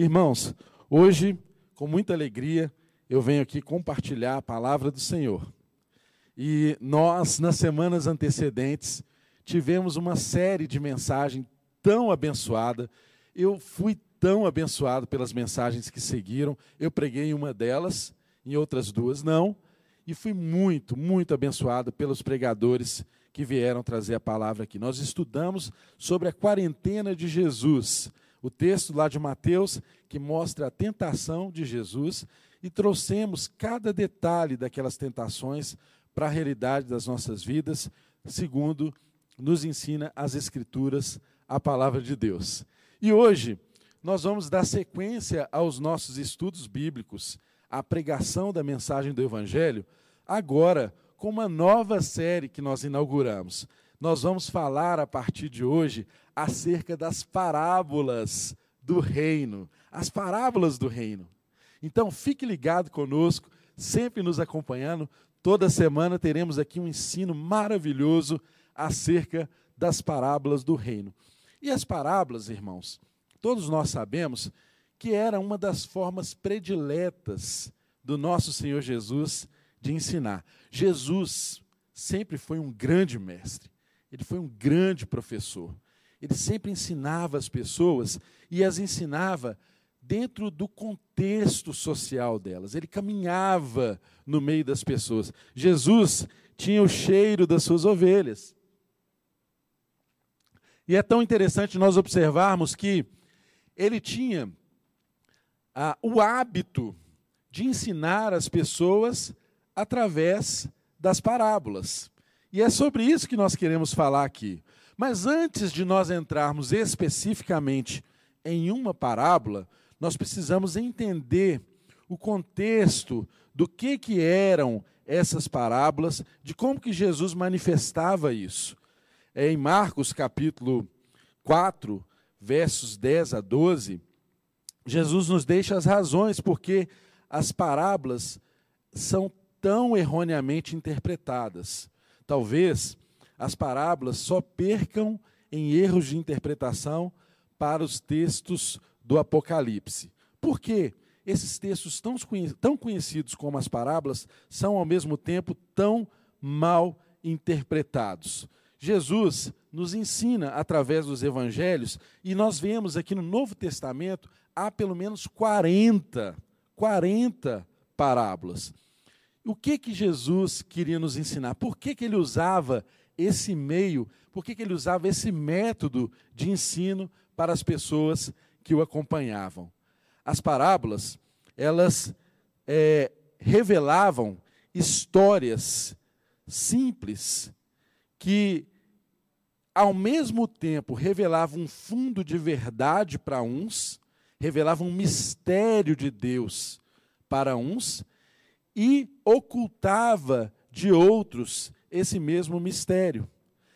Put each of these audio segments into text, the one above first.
Irmãos, hoje, com muita alegria, eu venho aqui compartilhar a palavra do Senhor. E nós, nas semanas antecedentes, tivemos uma série de mensagens tão abençoada. Eu fui tão abençoado pelas mensagens que seguiram. Eu preguei em uma delas, em outras duas não. E fui muito, muito abençoado pelos pregadores que vieram trazer a palavra aqui. Nós estudamos sobre a quarentena de Jesus o texto lá de Mateus que mostra a tentação de Jesus e trouxemos cada detalhe daquelas tentações para a realidade das nossas vidas, segundo nos ensina as Escrituras, a palavra de Deus. E hoje nós vamos dar sequência aos nossos estudos bíblicos, à pregação da mensagem do Evangelho, agora com uma nova série que nós inauguramos nós vamos falar a partir de hoje acerca das parábolas do reino. As parábolas do reino. Então, fique ligado conosco, sempre nos acompanhando. Toda semana teremos aqui um ensino maravilhoso acerca das parábolas do reino. E as parábolas, irmãos, todos nós sabemos que era uma das formas prediletas do nosso Senhor Jesus de ensinar. Jesus sempre foi um grande mestre. Ele foi um grande professor. Ele sempre ensinava as pessoas e as ensinava dentro do contexto social delas. Ele caminhava no meio das pessoas. Jesus tinha o cheiro das suas ovelhas. E é tão interessante nós observarmos que ele tinha ah, o hábito de ensinar as pessoas através das parábolas. E é sobre isso que nós queremos falar aqui. Mas antes de nós entrarmos especificamente em uma parábola, nós precisamos entender o contexto do que, que eram essas parábolas, de como que Jesus manifestava isso. É em Marcos capítulo 4, versos 10 a 12, Jesus nos deixa as razões porque as parábolas são tão erroneamente interpretadas. Talvez as parábolas só percam em erros de interpretação para os textos do Apocalipse. Por quê? Esses textos tão conhecidos como as parábolas são ao mesmo tempo tão mal interpretados. Jesus nos ensina através dos evangelhos, e nós vemos aqui no Novo Testamento há pelo menos 40, 40 parábolas. O que que Jesus queria nos ensinar? Por que, que ele usava esse meio? Por que, ele usava esse método de ensino para as pessoas que o acompanhavam? As parábolas, elas é, revelavam histórias simples que, ao mesmo tempo, revelavam um fundo de verdade para uns, revelavam um mistério de Deus para uns e ocultava de outros esse mesmo mistério.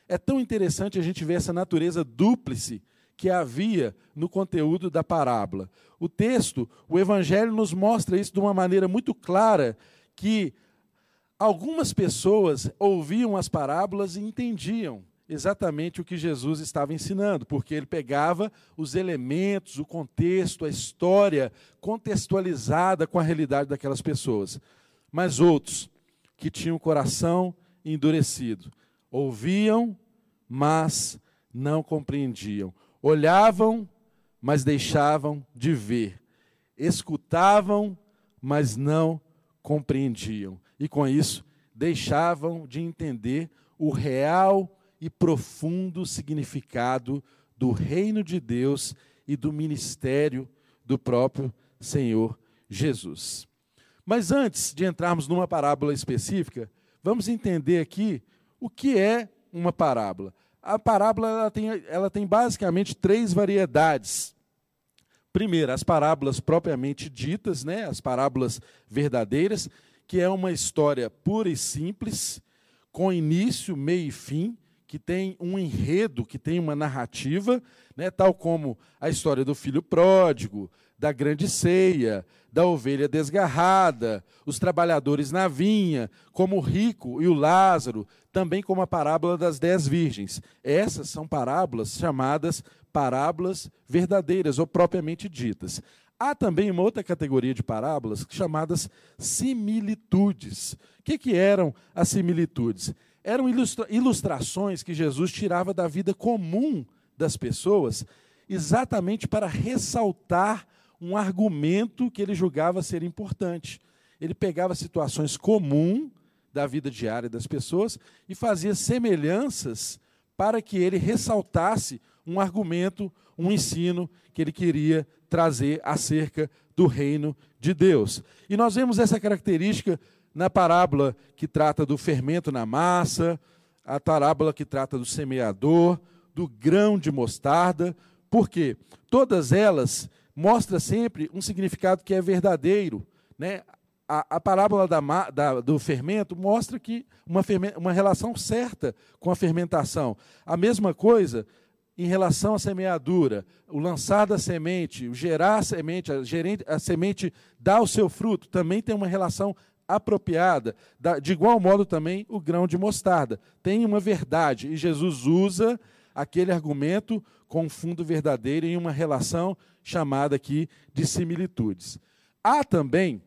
É tão interessante a gente ver essa natureza dúplice que havia no conteúdo da parábola. O texto, o evangelho nos mostra isso de uma maneira muito clara que algumas pessoas ouviam as parábolas e entendiam exatamente o que Jesus estava ensinando, porque ele pegava os elementos, o contexto, a história contextualizada com a realidade daquelas pessoas mas outros que tinham o coração endurecido. Ouviam, mas não compreendiam. Olhavam, mas deixavam de ver. Escutavam, mas não compreendiam. E com isso, deixavam de entender o real e profundo significado do reino de Deus e do ministério do próprio Senhor Jesus. Mas antes de entrarmos numa parábola específica, vamos entender aqui o que é uma parábola. A parábola ela tem, ela tem basicamente três variedades. Primeiro, as parábolas propriamente ditas, né, as parábolas verdadeiras, que é uma história pura e simples, com início, meio e fim, que tem um enredo, que tem uma narrativa, né, tal como a história do filho pródigo, da grande ceia, da ovelha desgarrada, os trabalhadores na vinha, como o rico e o Lázaro, também como a parábola das dez virgens. Essas são parábolas chamadas parábolas verdadeiras ou propriamente ditas. Há também uma outra categoria de parábolas chamadas similitudes. O que, que eram as similitudes? Eram ilustra ilustrações que Jesus tirava da vida comum das pessoas, exatamente para ressaltar um argumento que ele julgava ser importante. Ele pegava situações comuns da vida diária das pessoas e fazia semelhanças para que ele ressaltasse um argumento, um ensino que ele queria trazer acerca do reino de Deus. E nós vemos essa característica na parábola que trata do fermento na massa, a parábola que trata do semeador, do grão de mostarda, porque todas elas mostram sempre um significado que é verdadeiro. Né? A, a parábola da, da, do fermento mostra que uma, uma relação certa com a fermentação. A mesma coisa em relação à semeadura, o lançar da semente, o gerar a semente, a, gerente, a semente dá o seu fruto, também tem uma relação apropriada. De igual modo também o grão de mostarda. Tem uma verdade, e Jesus usa aquele argumento com fundo verdadeiro em uma relação chamada aqui de similitudes. Há também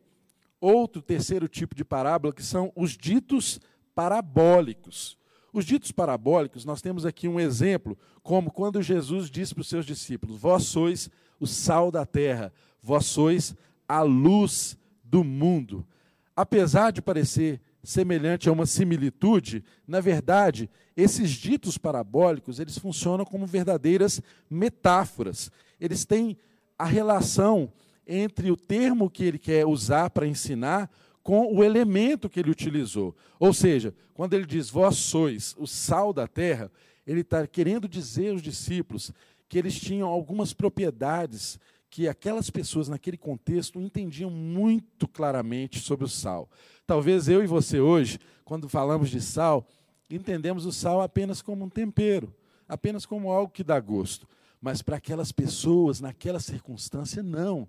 outro terceiro tipo de parábola que são os ditos parabólicos. Os ditos parabólicos, nós temos aqui um exemplo, como quando Jesus disse para os seus discípulos: Vós sois o sal da terra, vós sois a luz do mundo. Apesar de parecer semelhante a uma similitude, na verdade, esses ditos parabólicos, eles funcionam como verdadeiras metáforas. Eles têm a relação entre o termo que ele quer usar para ensinar com o elemento que ele utilizou. Ou seja, quando ele diz vós sois o sal da terra, ele está querendo dizer aos discípulos que eles tinham algumas propriedades que aquelas pessoas naquele contexto entendiam muito claramente sobre o sal. Talvez eu e você hoje, quando falamos de sal, entendemos o sal apenas como um tempero, apenas como algo que dá gosto. Mas para aquelas pessoas, naquela circunstância, não.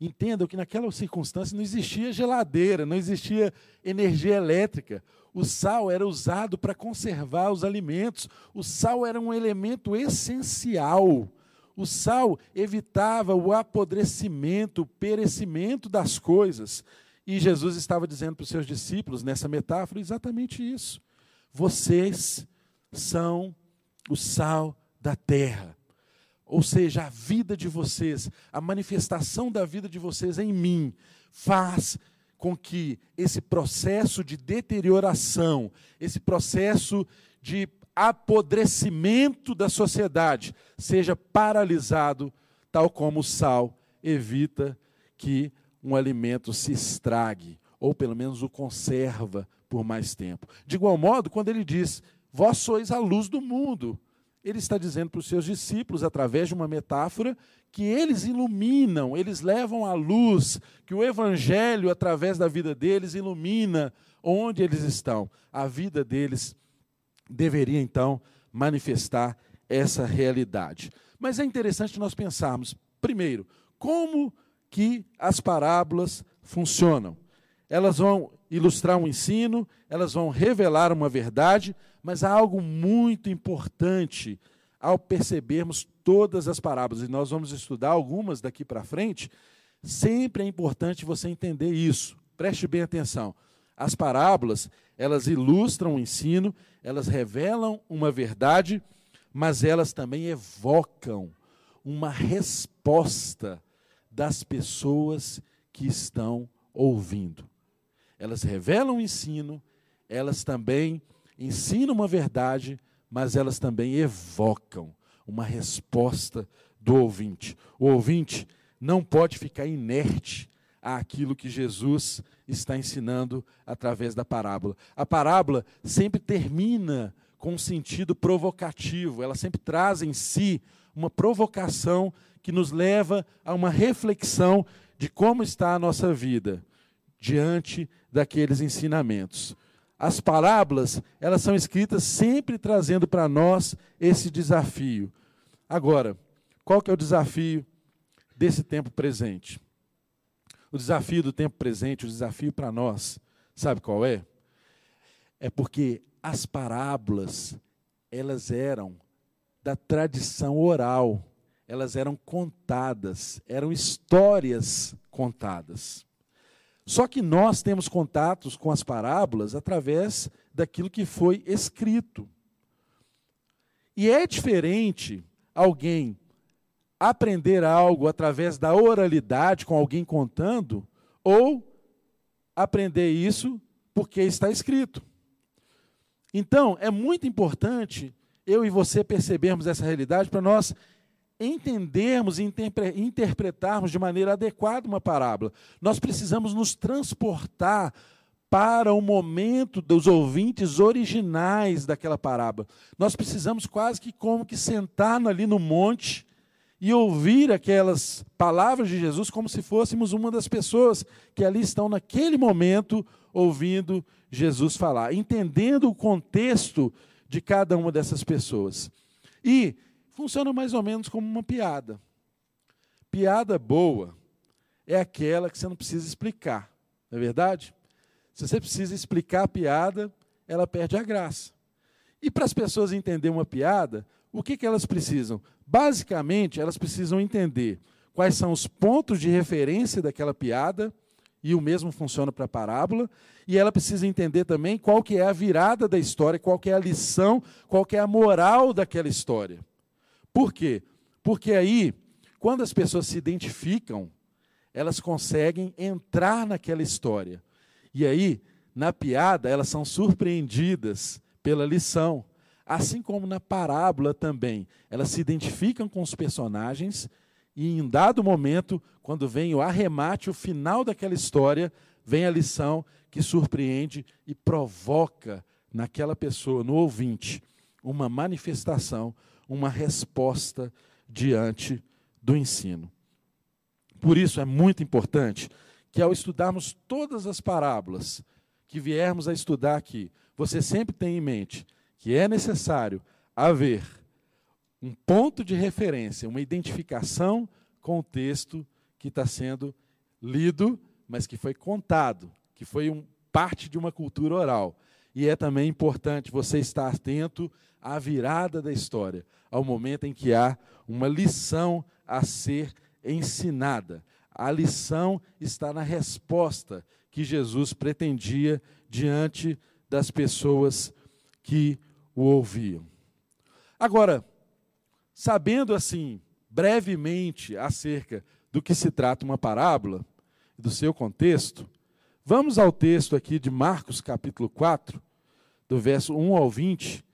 Entendam que naquela circunstância não existia geladeira, não existia energia elétrica. O sal era usado para conservar os alimentos. O sal era um elemento essencial. O sal evitava o apodrecimento, o perecimento das coisas. E Jesus estava dizendo para os seus discípulos, nessa metáfora, exatamente isso. Vocês são o sal da terra. Ou seja, a vida de vocês, a manifestação da vida de vocês em mim, faz com que esse processo de deterioração, esse processo de apodrecimento da sociedade seja paralisado, tal como o sal evita que um alimento se estrague, ou pelo menos o conserva por mais tempo. De igual modo, quando ele diz: Vós sois a luz do mundo ele está dizendo para os seus discípulos, através de uma metáfora, que eles iluminam, eles levam a luz, que o Evangelho, através da vida deles, ilumina onde eles estão. A vida deles deveria, então, manifestar essa realidade. Mas é interessante nós pensarmos, primeiro, como que as parábolas funcionam. Elas vão ilustrar um ensino, elas vão revelar uma verdade, mas há algo muito importante ao percebermos todas as parábolas, e nós vamos estudar algumas daqui para frente. Sempre é importante você entender isso. Preste bem atenção. As parábolas, elas ilustram o ensino, elas revelam uma verdade, mas elas também evocam uma resposta das pessoas que estão ouvindo. Elas revelam o ensino, elas também ensinam uma verdade, mas elas também evocam uma resposta do ouvinte. O ouvinte não pode ficar inerte àquilo que Jesus está ensinando através da parábola. A parábola sempre termina com um sentido provocativo, ela sempre traz em si uma provocação que nos leva a uma reflexão de como está a nossa vida diante daqueles ensinamentos. As parábolas, elas são escritas sempre trazendo para nós esse desafio. Agora, qual que é o desafio desse tempo presente? O desafio do tempo presente, o desafio para nós, sabe qual é? É porque as parábolas, elas eram da tradição oral, elas eram contadas, eram histórias contadas. Só que nós temos contatos com as parábolas através daquilo que foi escrito. E é diferente alguém aprender algo através da oralidade, com alguém contando, ou aprender isso porque está escrito. Então, é muito importante eu e você percebermos essa realidade para nós entendermos e interpretarmos de maneira adequada uma parábola. Nós precisamos nos transportar para o momento dos ouvintes originais daquela parábola. Nós precisamos quase que como que sentar ali no monte e ouvir aquelas palavras de Jesus como se fôssemos uma das pessoas que ali estão naquele momento ouvindo Jesus falar, entendendo o contexto de cada uma dessas pessoas. E funciona mais ou menos como uma piada. Piada boa é aquela que você não precisa explicar, não é verdade? Se você precisa explicar a piada, ela perde a graça. E para as pessoas entenderem uma piada, o que, que elas precisam? Basicamente, elas precisam entender quais são os pontos de referência daquela piada, e o mesmo funciona para a parábola, e ela precisa entender também qual que é a virada da história, qual que é a lição, qual que é a moral daquela história. Por quê? Porque aí, quando as pessoas se identificam, elas conseguem entrar naquela história. E aí, na piada, elas são surpreendidas pela lição. Assim como na parábola também, elas se identificam com os personagens e em dado momento, quando vem o arremate, o final daquela história, vem a lição que surpreende e provoca naquela pessoa, no ouvinte, uma manifestação, uma resposta diante do ensino. Por isso é muito importante que ao estudarmos todas as parábolas que viermos a estudar aqui, você sempre tenha em mente que é necessário haver um ponto de referência, uma identificação com o texto que está sendo lido, mas que foi contado, que foi um, parte de uma cultura oral. E é também importante você estar atento à virada da história, ao momento em que há uma lição a ser ensinada. A lição está na resposta que Jesus pretendia diante das pessoas que o ouviam. Agora, sabendo assim, brevemente, acerca do que se trata uma parábola, do seu contexto, vamos ao texto aqui de Marcos, capítulo 4, do verso 1 ao 20,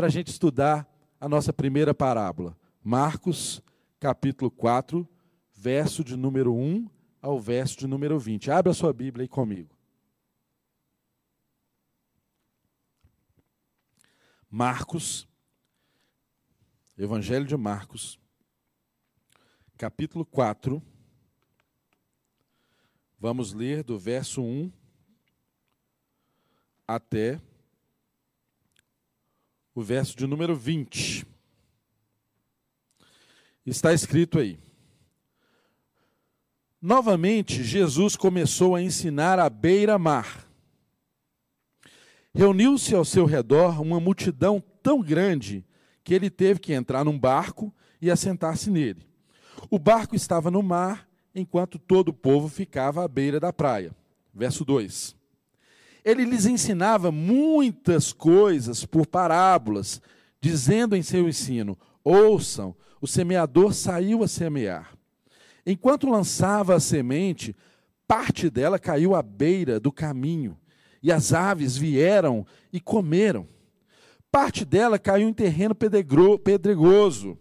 para a gente estudar a nossa primeira parábola. Marcos, capítulo 4, verso de número 1 ao verso de número 20. Abra sua Bíblia aí comigo. Marcos, Evangelho de Marcos, capítulo 4. Vamos ler do verso 1 até o verso de número 20. Está escrito aí. Novamente, Jesus começou a ensinar à beira-mar Reuniu-se ao seu redor uma multidão tão grande que ele teve que entrar num barco e assentar-se nele. O barco estava no mar, enquanto todo o povo ficava à beira da praia. Verso 2. Ele lhes ensinava muitas coisas por parábolas, dizendo em seu ensino: Ouçam, o semeador saiu a semear. Enquanto lançava a semente, parte dela caiu à beira do caminho e as aves vieram e comeram. Parte dela caiu em terreno pedregoso,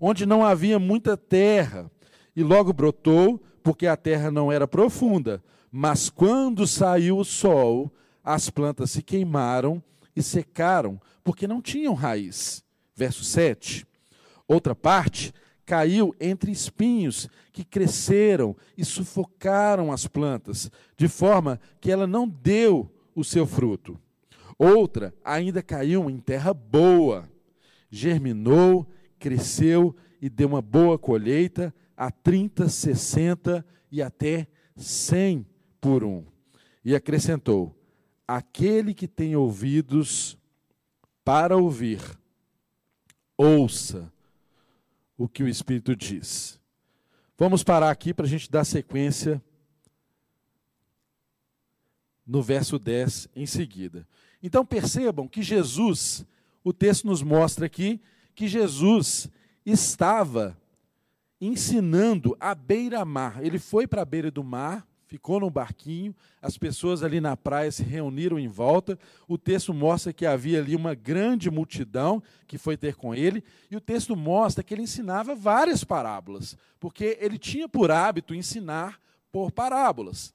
onde não havia muita terra, e logo brotou, porque a terra não era profunda. Mas quando saiu o sol, as plantas se queimaram e secaram, porque não tinham raiz. Verso 7. Outra parte caiu entre espinhos que cresceram e sufocaram as plantas, de forma que ela não deu o seu fruto. Outra ainda caiu em terra boa, germinou, cresceu e deu uma boa colheita a 30, 60 e até 100 por um. E acrescentou: Aquele que tem ouvidos para ouvir, ouça o que o Espírito diz. Vamos parar aqui para a gente dar sequência no verso 10 em seguida. Então percebam que Jesus, o texto nos mostra aqui, que Jesus estava ensinando à beira-mar. Ele foi para a beira do mar, ficou no barquinho, as pessoas ali na praia se reuniram em volta. O texto mostra que havia ali uma grande multidão que foi ter com ele, e o texto mostra que ele ensinava várias parábolas, porque ele tinha por hábito ensinar por parábolas.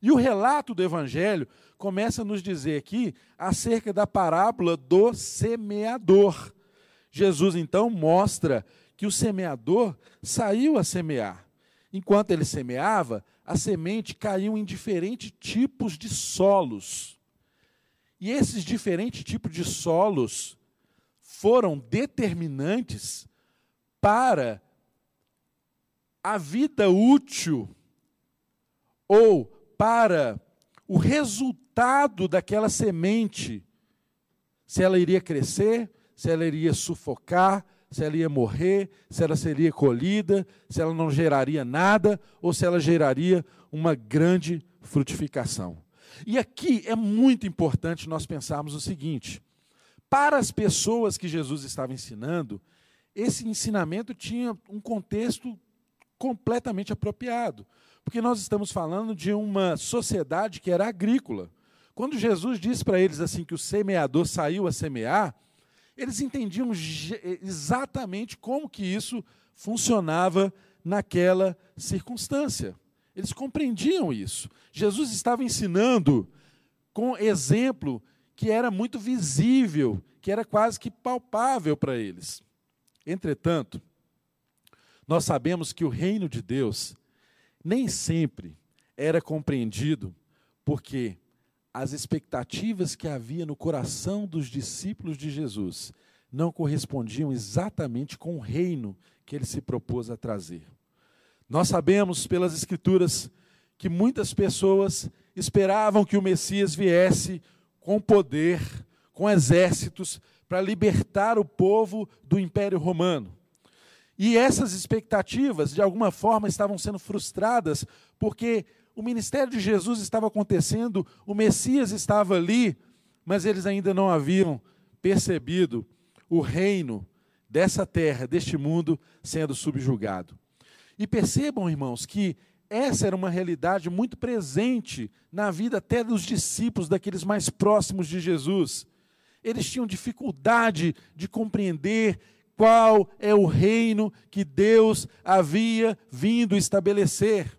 E o relato do Evangelho começa a nos dizer aqui acerca da parábola do semeador. Jesus então mostra que o semeador saiu a semear. Enquanto ele semeava, a semente caiu em diferentes tipos de solos. E esses diferentes tipos de solos foram determinantes para a vida útil ou para o resultado daquela semente, se ela iria crescer, se ela iria sufocar, se ela ia morrer, se ela seria colhida, se ela não geraria nada ou se ela geraria uma grande frutificação. E aqui é muito importante nós pensarmos o seguinte: para as pessoas que Jesus estava ensinando, esse ensinamento tinha um contexto completamente apropriado. Porque nós estamos falando de uma sociedade que era agrícola. Quando Jesus disse para eles assim que o semeador saiu a semear, eles entendiam exatamente como que isso funcionava naquela circunstância. Eles compreendiam isso. Jesus estava ensinando com exemplo que era muito visível, que era quase que palpável para eles. Entretanto, nós sabemos que o reino de Deus nem sempre era compreendido, porque as expectativas que havia no coração dos discípulos de Jesus não correspondiam exatamente com o reino que ele se propôs a trazer. Nós sabemos pelas Escrituras que muitas pessoas esperavam que o Messias viesse com poder, com exércitos, para libertar o povo do Império Romano. E essas expectativas, de alguma forma, estavam sendo frustradas, porque o ministério de Jesus estava acontecendo, o Messias estava ali, mas eles ainda não haviam percebido o reino dessa terra, deste mundo, sendo subjugado. E percebam, irmãos, que essa era uma realidade muito presente na vida até dos discípulos, daqueles mais próximos de Jesus. Eles tinham dificuldade de compreender qual é o reino que Deus havia vindo estabelecer.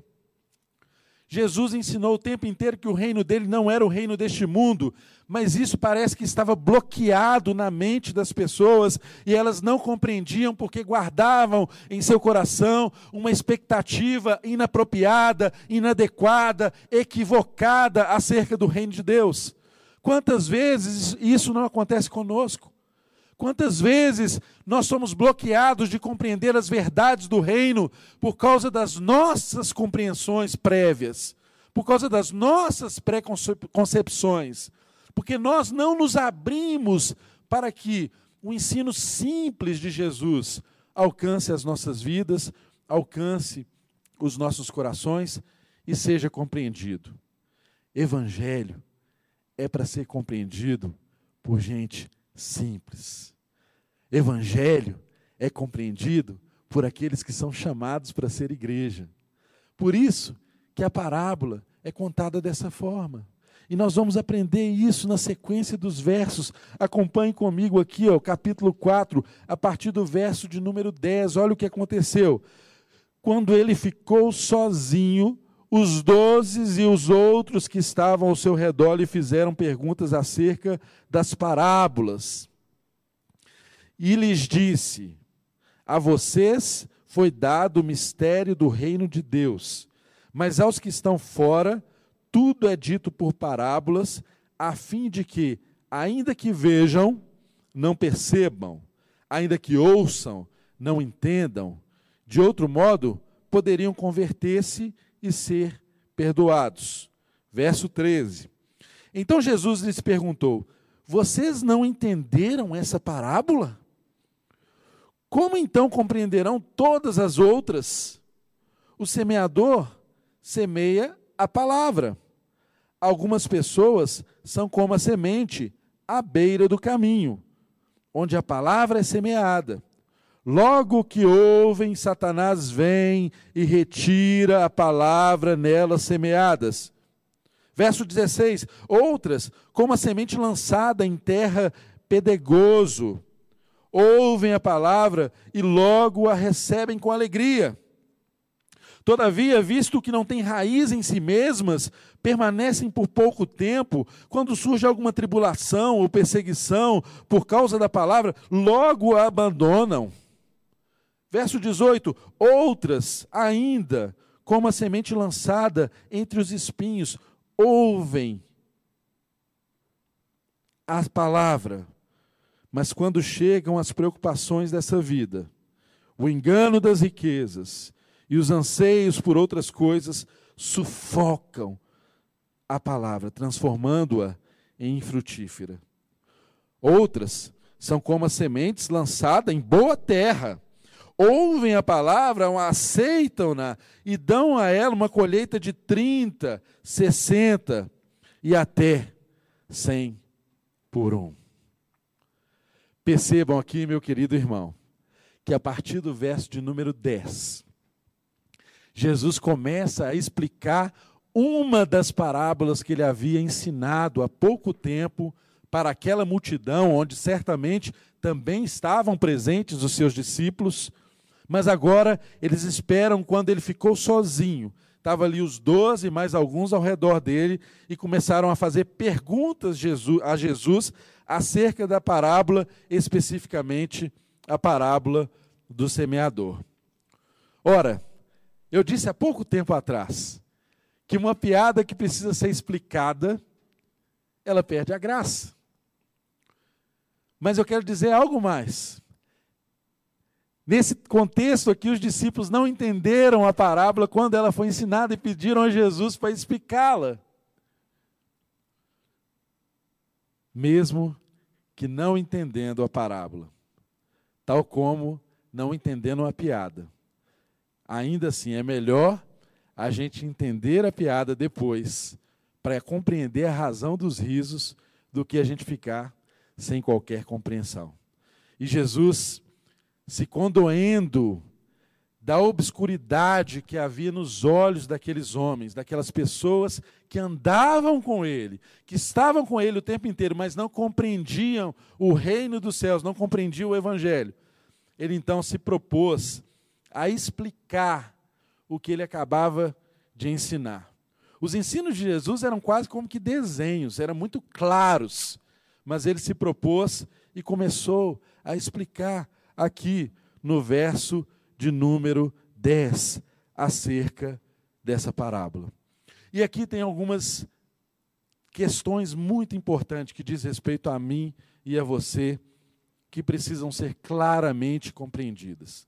Jesus ensinou o tempo inteiro que o reino dele não era o reino deste mundo, mas isso parece que estava bloqueado na mente das pessoas e elas não compreendiam porque guardavam em seu coração uma expectativa inapropriada, inadequada, equivocada acerca do reino de Deus. Quantas vezes isso não acontece conosco? Quantas vezes nós somos bloqueados de compreender as verdades do reino por causa das nossas compreensões prévias, por causa das nossas preconcepções, porque nós não nos abrimos para que o ensino simples de Jesus alcance as nossas vidas, alcance os nossos corações e seja compreendido. Evangelho é para ser compreendido por gente simples. Evangelho é compreendido por aqueles que são chamados para ser igreja. Por isso que a parábola é contada dessa forma. E nós vamos aprender isso na sequência dos versos. Acompanhe comigo aqui, ó, capítulo 4, a partir do verso de número 10. Olha o que aconteceu. Quando ele ficou sozinho, os doze e os outros que estavam ao seu redor lhe fizeram perguntas acerca das parábolas. E lhes disse: A vocês foi dado o mistério do reino de Deus, mas aos que estão fora, tudo é dito por parábolas, a fim de que, ainda que vejam, não percebam, ainda que ouçam, não entendam. De outro modo, poderiam converter-se e ser perdoados. Verso 13. Então Jesus lhes perguntou: Vocês não entenderam essa parábola? Como então compreenderão todas as outras? O semeador semeia a palavra. Algumas pessoas são como a semente à beira do caminho, onde a palavra é semeada. Logo que ouvem, Satanás vem e retira a palavra nelas semeadas. Verso 16: Outras, como a semente lançada em terra pedregoso, ouvem a palavra e logo a recebem com alegria. Todavia, visto que não têm raiz em si mesmas, permanecem por pouco tempo, quando surge alguma tribulação ou perseguição por causa da palavra, logo a abandonam. Verso 18: Outras ainda, como a semente lançada entre os espinhos, ouvem a palavra, mas quando chegam as preocupações dessa vida, o engano das riquezas e os anseios por outras coisas sufocam a palavra, transformando-a em infrutífera. Outras são como as sementes lançadas em boa terra ouvem a palavra, aceitam-na e dão a ela uma colheita de 30, 60 e até 100 por um. Percebam aqui, meu querido irmão, que a partir do verso de número 10, Jesus começa a explicar uma das parábolas que ele havia ensinado há pouco tempo para aquela multidão, onde certamente também estavam presentes os seus discípulos mas agora eles esperam quando ele ficou sozinho. Estava ali os doze, mais alguns ao redor dele, e começaram a fazer perguntas a Jesus acerca da parábola, especificamente a parábola do semeador. Ora, eu disse há pouco tempo atrás que uma piada que precisa ser explicada, ela perde a graça. Mas eu quero dizer algo mais. Nesse contexto aqui, os discípulos não entenderam a parábola quando ela foi ensinada e pediram a Jesus para explicá-la. Mesmo que não entendendo a parábola, tal como não entendendo a piada. Ainda assim, é melhor a gente entender a piada depois, para compreender a razão dos risos, do que a gente ficar sem qualquer compreensão. E Jesus se condoendo da obscuridade que havia nos olhos daqueles homens, daquelas pessoas que andavam com ele, que estavam com ele o tempo inteiro, mas não compreendiam o reino dos céus, não compreendiam o evangelho. Ele então se propôs a explicar o que ele acabava de ensinar. Os ensinos de Jesus eram quase como que desenhos, eram muito claros, mas ele se propôs e começou a explicar aqui no verso de número 10, acerca dessa parábola. E aqui tem algumas questões muito importantes que diz respeito a mim e a você, que precisam ser claramente compreendidas.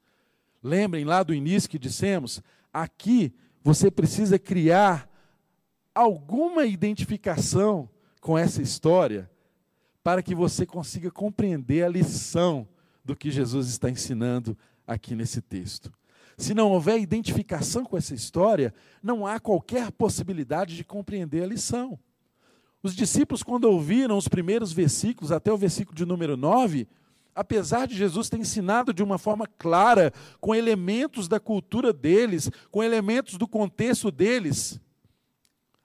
Lembrem lá do início que dissemos, aqui você precisa criar alguma identificação com essa história para que você consiga compreender a lição do que Jesus está ensinando aqui nesse texto. Se não houver identificação com essa história, não há qualquer possibilidade de compreender a lição. Os discípulos, quando ouviram os primeiros versículos, até o versículo de número 9, apesar de Jesus ter ensinado de uma forma clara, com elementos da cultura deles, com elementos do contexto deles,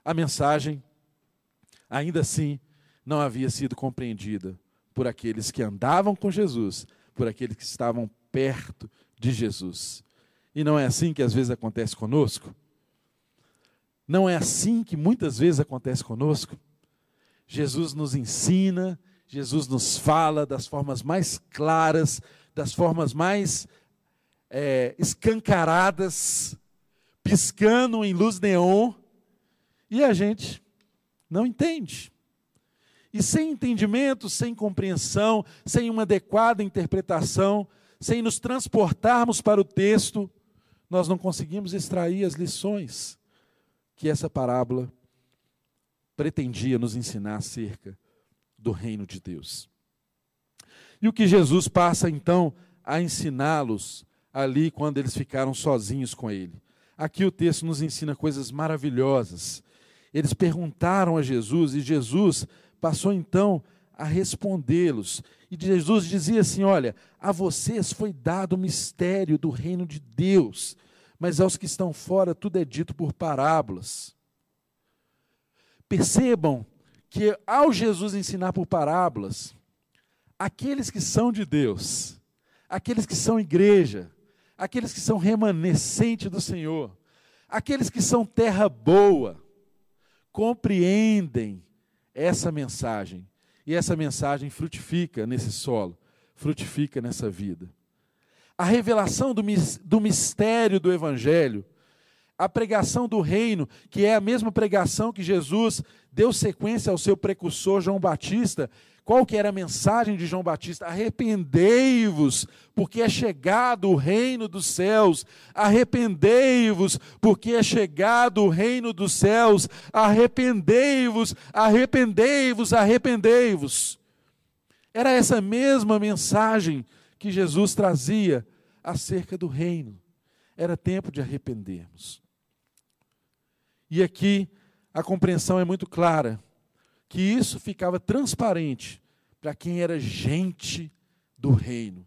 a mensagem, ainda assim, não havia sido compreendida por aqueles que andavam com Jesus por aqueles que estavam perto de Jesus. E não é assim que às vezes acontece conosco? Não é assim que muitas vezes acontece conosco? Jesus nos ensina, Jesus nos fala das formas mais claras, das formas mais é, escancaradas, piscando em luz neon, e a gente não entende. E sem entendimento, sem compreensão, sem uma adequada interpretação, sem nos transportarmos para o texto, nós não conseguimos extrair as lições que essa parábola pretendia nos ensinar acerca do reino de Deus. E o que Jesus passa então a ensiná-los ali quando eles ficaram sozinhos com ele. Aqui o texto nos ensina coisas maravilhosas. Eles perguntaram a Jesus e Jesus passou então a respondê-los. E Jesus dizia assim: Olha, a vocês foi dado o mistério do reino de Deus, mas aos que estão fora tudo é dito por parábolas. Percebam que ao Jesus ensinar por parábolas, aqueles que são de Deus, aqueles que são igreja, aqueles que são remanescente do Senhor, aqueles que são terra boa, compreendem essa mensagem. E essa mensagem frutifica nesse solo, frutifica nessa vida. A revelação do, do mistério do Evangelho, a pregação do reino, que é a mesma pregação que Jesus deu sequência ao seu precursor João Batista, qual que era a mensagem de João Batista? Arrependei-vos, porque é chegado o reino dos céus. Arrependei-vos, porque é chegado o reino dos céus. Arrependei-vos, arrependei-vos, arrependei-vos. Era essa mesma mensagem que Jesus trazia acerca do reino. Era tempo de arrependermos. E aqui a compreensão é muito clara que isso ficava transparente para quem era gente do reino.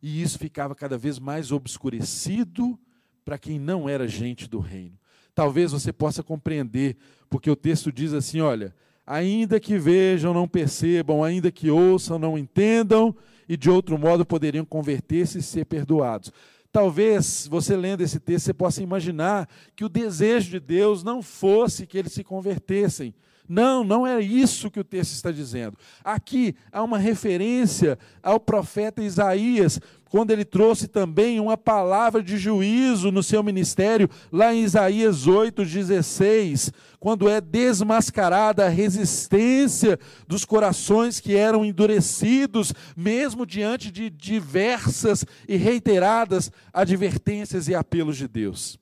E isso ficava cada vez mais obscurecido para quem não era gente do reino. Talvez você possa compreender, porque o texto diz assim: olha, ainda que vejam, não percebam, ainda que ouçam, não entendam, e de outro modo poderiam converter-se e ser perdoados. Talvez você lendo esse texto você possa imaginar que o desejo de Deus não fosse que eles se convertessem, não, não é isso que o texto está dizendo. Aqui há uma referência ao profeta Isaías, quando ele trouxe também uma palavra de juízo no seu ministério, lá em Isaías 8,16, quando é desmascarada a resistência dos corações que eram endurecidos, mesmo diante de diversas e reiteradas advertências e apelos de Deus.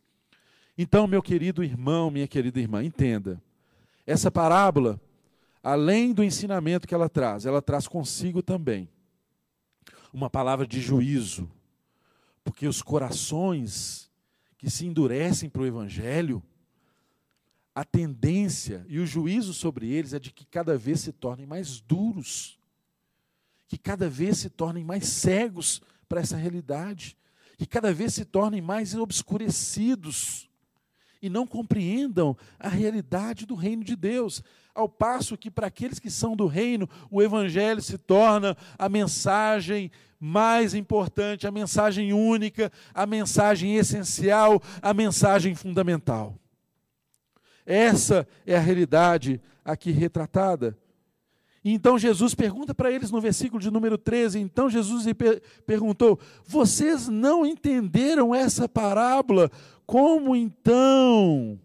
Então, meu querido irmão, minha querida irmã, entenda essa parábola, além do ensinamento que ela traz, ela traz consigo também uma palavra de juízo, porque os corações que se endurecem para o Evangelho, a tendência e o juízo sobre eles é de que cada vez se tornem mais duros, que cada vez se tornem mais cegos para essa realidade, que cada vez se tornem mais obscurecidos e não compreendam a realidade do reino de Deus. Ao passo que, para aqueles que são do reino, o Evangelho se torna a mensagem mais importante, a mensagem única, a mensagem essencial, a mensagem fundamental. Essa é a realidade aqui retratada. E então Jesus pergunta para eles no versículo de número 13: então Jesus perguntou: Vocês não entenderam essa parábola? Como então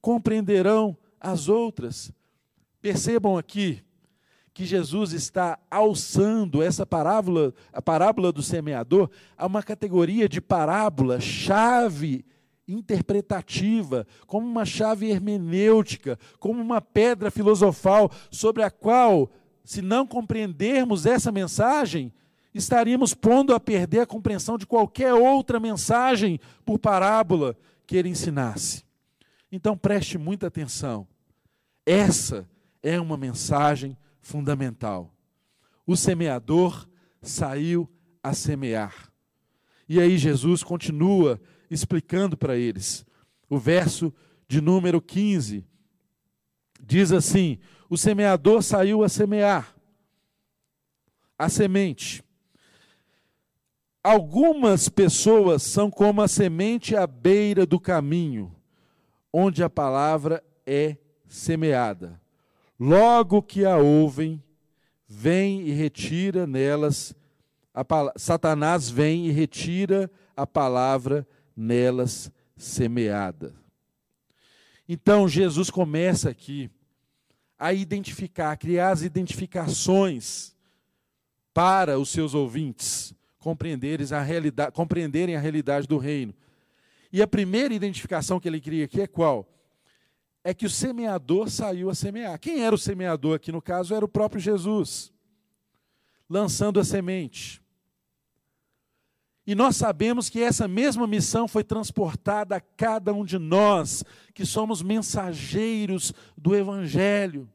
compreenderão as outras? Percebam aqui que Jesus está alçando essa parábola, a parábola do semeador, a uma categoria de parábola chave interpretativa, como uma chave hermenêutica, como uma pedra filosofal sobre a qual, se não compreendermos essa mensagem, estaríamos pondo a perder a compreensão de qualquer outra mensagem por parábola que ele ensinasse. Então preste muita atenção. Essa é uma mensagem fundamental. O semeador saiu a semear. E aí Jesus continua explicando para eles. O verso de número 15 diz assim: O semeador saiu a semear a semente. Algumas pessoas são como a semente à beira do caminho, onde a palavra é semeada. Logo que a ouvem, vem e retira nelas, Satanás vem e retira a palavra nelas semeada. Então Jesus começa aqui a identificar, a criar as identificações para os seus ouvintes compreenderem a realidade, compreenderem a realidade do reino. E a primeira identificação que ele cria aqui é qual? É que o semeador saiu a semear. Quem era o semeador aqui no caso? Era o próprio Jesus, lançando a semente. E nós sabemos que essa mesma missão foi transportada a cada um de nós, que somos mensageiros do Evangelho.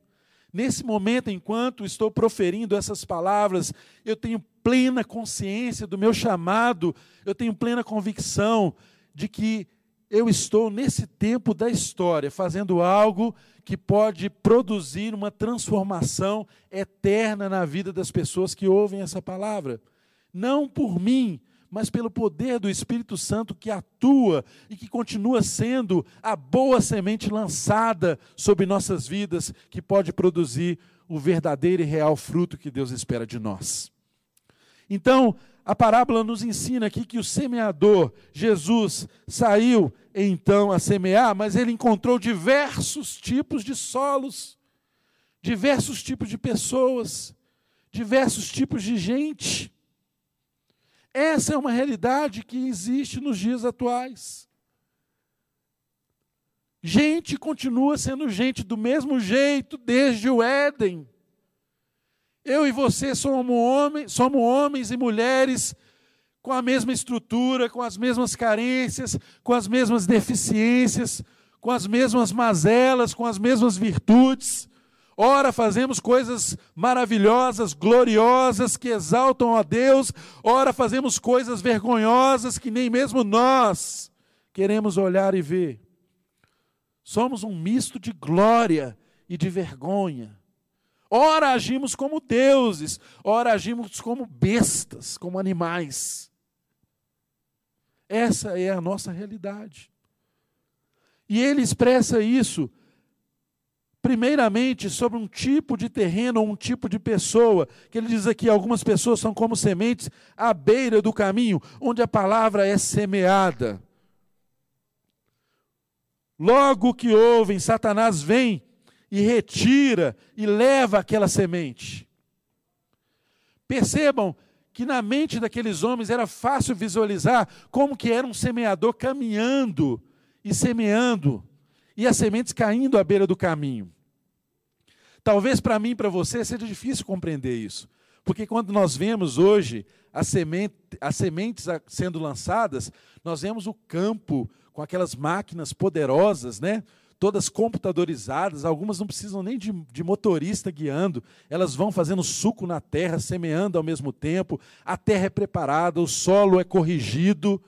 Nesse momento, enquanto estou proferindo essas palavras, eu tenho plena consciência do meu chamado, eu tenho plena convicção de que eu estou nesse tempo da história fazendo algo que pode produzir uma transformação eterna na vida das pessoas que ouvem essa palavra. Não por mim, mas pelo poder do Espírito Santo que atua e que continua sendo a boa semente lançada sobre nossas vidas, que pode produzir o verdadeiro e real fruto que Deus espera de nós. Então, a parábola nos ensina aqui que o semeador, Jesus, saiu então a semear, mas ele encontrou diversos tipos de solos, diversos tipos de pessoas, diversos tipos de gente. Essa é uma realidade que existe nos dias atuais. Gente continua sendo gente do mesmo jeito desde o Éden. Eu e você somos, homens, somos homens e mulheres com a mesma estrutura, com as mesmas carências, com as mesmas deficiências, com as mesmas mazelas, com as mesmas virtudes. Ora, fazemos coisas maravilhosas, gloriosas, que exaltam a Deus. Ora, fazemos coisas vergonhosas que nem mesmo nós queremos olhar e ver. Somos um misto de glória e de vergonha. Ora, agimos como deuses, ora, agimos como bestas, como animais. Essa é a nossa realidade. E ele expressa isso primeiramente sobre um tipo de terreno ou um tipo de pessoa, que ele diz aqui, algumas pessoas são como sementes à beira do caminho, onde a palavra é semeada. Logo que ouvem, Satanás vem e retira e leva aquela semente. Percebam que na mente daqueles homens era fácil visualizar como que era um semeador caminhando e semeando e as sementes caindo à beira do caminho. Talvez para mim e para você seja difícil compreender isso, porque quando nós vemos hoje as, semente, as sementes sendo lançadas, nós vemos o campo com aquelas máquinas poderosas, né? todas computadorizadas, algumas não precisam nem de, de, motorista guiando, elas vão fazendo suco na terra, semeando ao mesmo tempo, a terra é preparada, o solo é corrigido.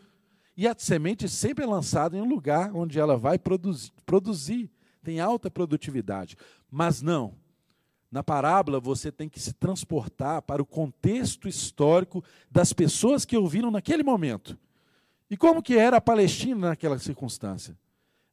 E a semente sempre é lançada em um lugar onde ela vai produzir, produzir, tem alta produtividade. Mas não. Na parábola, você tem que se transportar para o contexto histórico das pessoas que ouviram naquele momento. E como que era a Palestina naquela circunstância?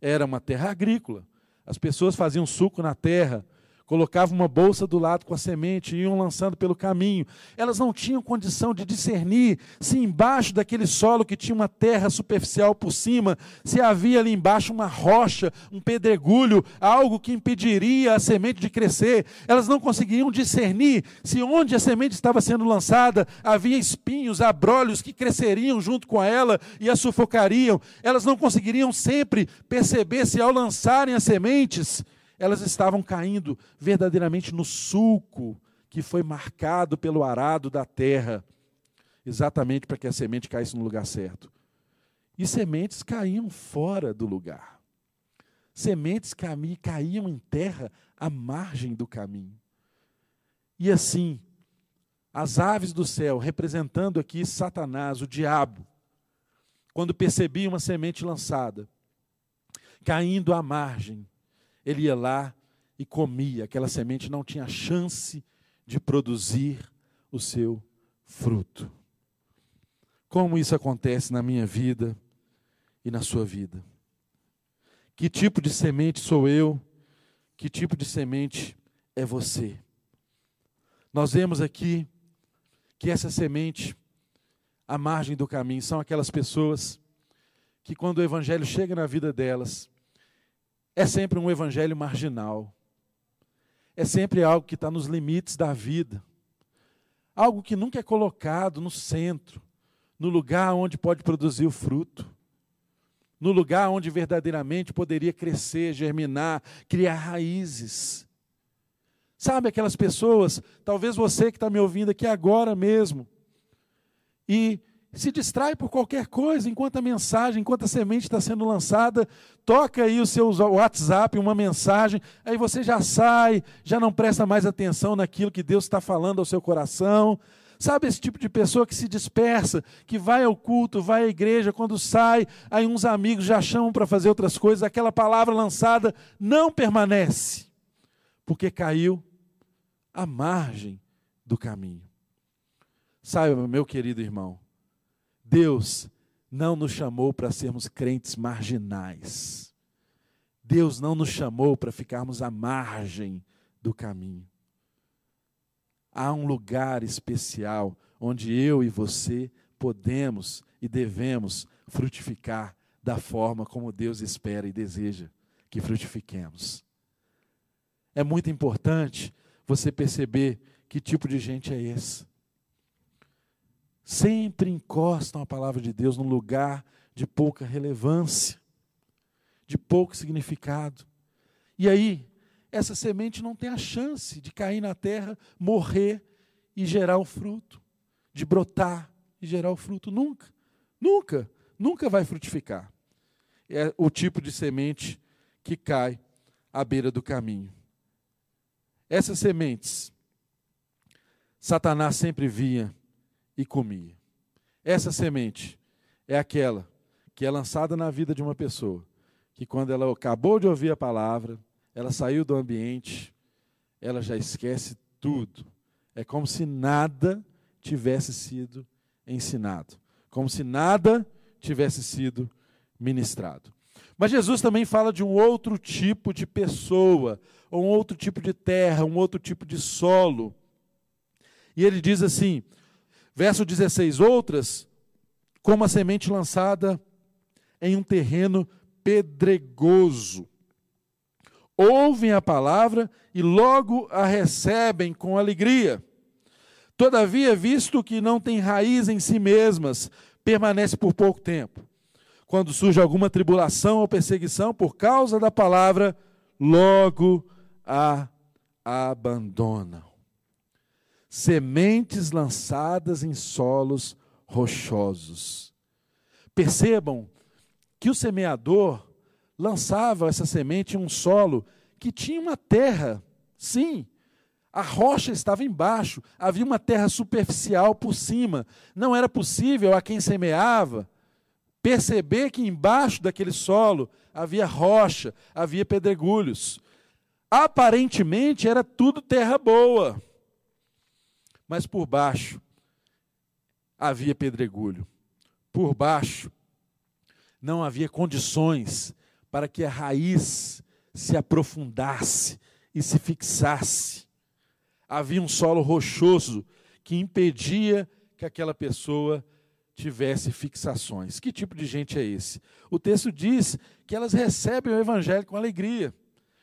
Era uma terra agrícola. As pessoas faziam suco na terra, colocavam uma bolsa do lado com a semente e iam lançando pelo caminho. Elas não tinham condição de discernir se embaixo daquele solo que tinha uma terra superficial por cima, se havia ali embaixo uma rocha, um pedregulho, algo que impediria a semente de crescer. Elas não conseguiam discernir se onde a semente estava sendo lançada havia espinhos, abrolhos que cresceriam junto com ela e a sufocariam. Elas não conseguiriam sempre perceber se ao lançarem as sementes elas estavam caindo verdadeiramente no sulco que foi marcado pelo arado da terra, exatamente para que a semente caísse no lugar certo. E sementes caíam fora do lugar. Sementes caíam em terra à margem do caminho. E assim, as aves do céu, representando aqui Satanás, o diabo, quando percebiam uma semente lançada, caindo à margem, ele ia lá e comia. Aquela semente não tinha chance de produzir o seu fruto. Como isso acontece na minha vida e na sua vida? Que tipo de semente sou eu? Que tipo de semente é você? Nós vemos aqui que essa semente, à margem do caminho, são aquelas pessoas que, quando o Evangelho chega na vida delas, é sempre um evangelho marginal. É sempre algo que está nos limites da vida. Algo que nunca é colocado no centro, no lugar onde pode produzir o fruto. No lugar onde verdadeiramente poderia crescer, germinar, criar raízes. Sabe aquelas pessoas, talvez você que está me ouvindo aqui agora mesmo, e se distrai por qualquer coisa, enquanto a mensagem, enquanto a semente está sendo lançada, toca aí o seu WhatsApp, uma mensagem, aí você já sai, já não presta mais atenção naquilo que Deus está falando ao seu coração. Sabe esse tipo de pessoa que se dispersa, que vai ao culto, vai à igreja, quando sai, aí uns amigos já chamam para fazer outras coisas, aquela palavra lançada não permanece, porque caiu à margem do caminho. Saiba, meu querido irmão, Deus não nos chamou para sermos crentes marginais. Deus não nos chamou para ficarmos à margem do caminho. Há um lugar especial onde eu e você podemos e devemos frutificar da forma como Deus espera e deseja que frutifiquemos. É muito importante você perceber que tipo de gente é esse sempre encostam a palavra de Deus num lugar de pouca relevância, de pouco significado. E aí, essa semente não tem a chance de cair na terra, morrer e gerar o fruto, de brotar e gerar o fruto. Nunca, nunca, nunca vai frutificar. É o tipo de semente que cai à beira do caminho. Essas sementes, Satanás sempre via e comia. Essa semente é aquela que é lançada na vida de uma pessoa, que quando ela acabou de ouvir a palavra, ela saiu do ambiente, ela já esquece tudo. É como se nada tivesse sido ensinado, como se nada tivesse sido ministrado. Mas Jesus também fala de um outro tipo de pessoa, um outro tipo de terra, um outro tipo de solo. E ele diz assim: Verso 16: Outras, como a semente lançada em um terreno pedregoso, ouvem a palavra e logo a recebem com alegria. Todavia, visto que não tem raiz em si mesmas, permanece por pouco tempo. Quando surge alguma tribulação ou perseguição por causa da palavra, logo a abandonam sementes lançadas em solos rochosos. Percebam que o semeador lançava essa semente em um solo que tinha uma terra, sim, a rocha estava embaixo, havia uma terra superficial por cima. Não era possível a quem semeava perceber que embaixo daquele solo havia rocha, havia pedregulhos. Aparentemente era tudo terra boa mas por baixo havia pedregulho. Por baixo não havia condições para que a raiz se aprofundasse e se fixasse. Havia um solo rochoso que impedia que aquela pessoa tivesse fixações. Que tipo de gente é esse? O texto diz que elas recebem o evangelho com alegria.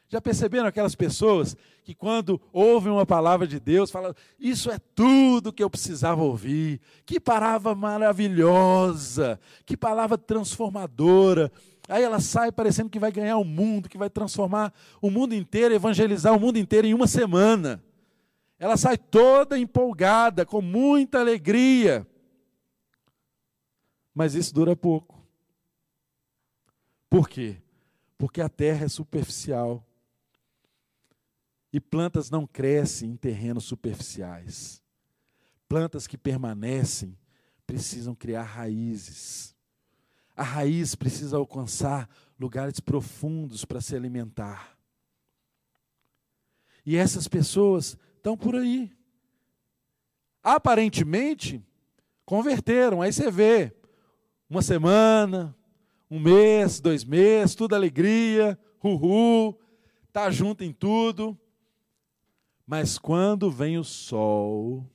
Já perceberam aquelas pessoas que, quando ouvem uma palavra de Deus, falam: Isso é tudo que eu precisava ouvir. Que palavra maravilhosa, que palavra transformadora. Aí ela sai parecendo que vai ganhar o mundo, que vai transformar o mundo inteiro, evangelizar o mundo inteiro em uma semana. Ela sai toda empolgada, com muita alegria. Mas isso dura pouco. Por quê? Porque a terra é superficial e plantas não crescem em terrenos superficiais. Plantas que permanecem precisam criar raízes. A raiz precisa alcançar lugares profundos para se alimentar. E essas pessoas estão por aí. Aparentemente, converteram. Aí você vê, uma semana, um mês, dois meses, tudo alegria, uhul, tá junto em tudo. Mas quando vem o sol,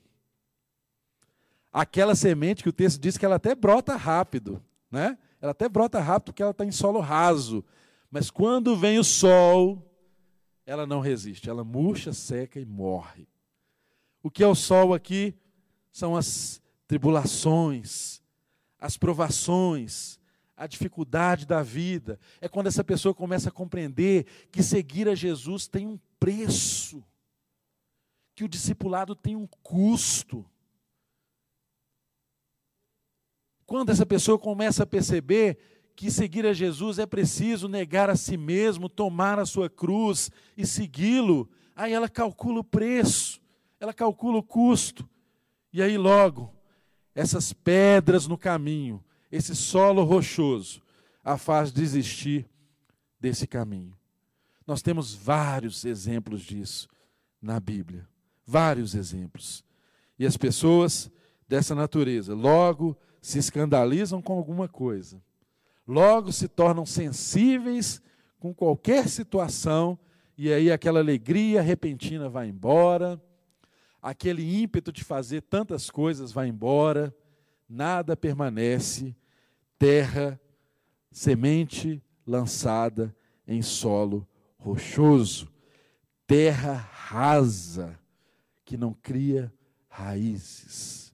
aquela semente que o texto diz que ela até brota rápido, né? Ela até brota rápido porque ela está em solo raso. Mas quando vem o sol, ela não resiste, ela murcha, seca e morre. O que é o sol aqui? São as tribulações, as provações, a dificuldade da vida. É quando essa pessoa começa a compreender que seguir a Jesus tem um preço que o discipulado tem um custo. Quando essa pessoa começa a perceber que seguir a Jesus é preciso negar a si mesmo, tomar a sua cruz e segui-lo, aí ela calcula o preço, ela calcula o custo, e aí logo, essas pedras no caminho, esse solo rochoso, a faz desistir desse caminho. Nós temos vários exemplos disso na Bíblia, vários exemplos. E as pessoas dessa natureza logo se escandalizam com alguma coisa, logo se tornam sensíveis com qualquer situação, e aí aquela alegria repentina vai embora, aquele ímpeto de fazer tantas coisas vai embora, nada permanece, terra, semente lançada em solo rochoso, terra rasa que não cria raízes.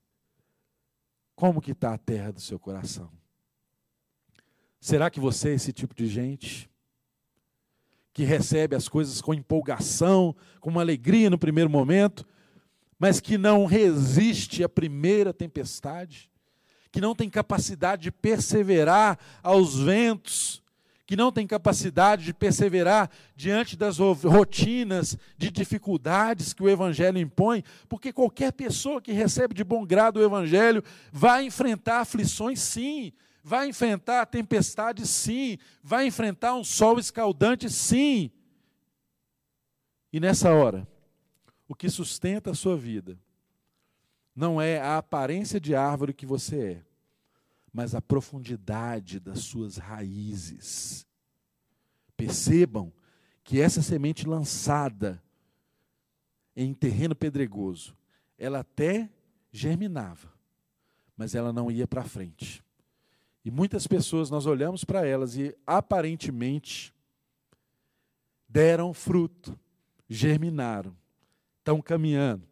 Como que está a terra do seu coração? Será que você é esse tipo de gente? Que recebe as coisas com empolgação, com uma alegria no primeiro momento, mas que não resiste à primeira tempestade? Que não tem capacidade de perseverar aos ventos, que não tem capacidade de perseverar diante das rotinas de dificuldades que o Evangelho impõe, porque qualquer pessoa que recebe de bom grado o Evangelho vai enfrentar aflições, sim, vai enfrentar tempestades, sim, vai enfrentar um sol escaldante, sim. E nessa hora, o que sustenta a sua vida não é a aparência de árvore que você é, mas a profundidade das suas raízes. Percebam que essa semente lançada em terreno pedregoso, ela até germinava, mas ela não ia para frente. E muitas pessoas, nós olhamos para elas e aparentemente deram fruto, germinaram, estão caminhando.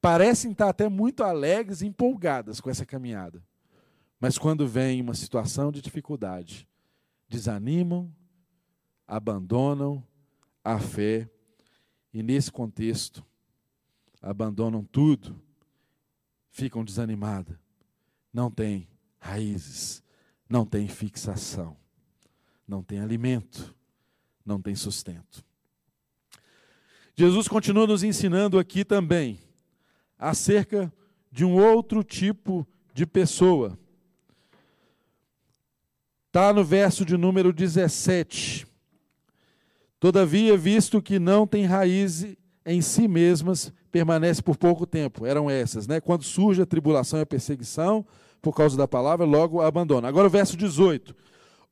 Parecem estar até muito alegres e empolgadas com essa caminhada. Mas quando vem uma situação de dificuldade, desanimam, abandonam a fé e, nesse contexto, abandonam tudo, ficam desanimadas, não têm raízes, não têm fixação, não têm alimento, não têm sustento. Jesus continua nos ensinando aqui também acerca de um outro tipo de pessoa Está no verso de número 17. Todavia, visto que não tem raiz em si mesmas, permanece por pouco tempo. Eram essas, né? Quando surge a tribulação e a perseguição, por causa da palavra, logo abandona. Agora o verso 18.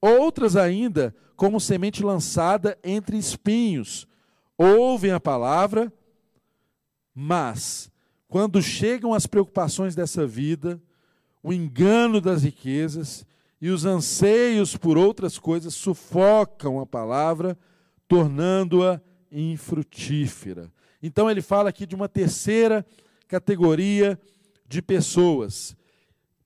Outras ainda, como semente lançada entre espinhos, ouvem a palavra, mas quando chegam as preocupações dessa vida, o engano das riquezas e os anseios por outras coisas sufocam a palavra, tornando-a infrutífera. Então ele fala aqui de uma terceira categoria de pessoas.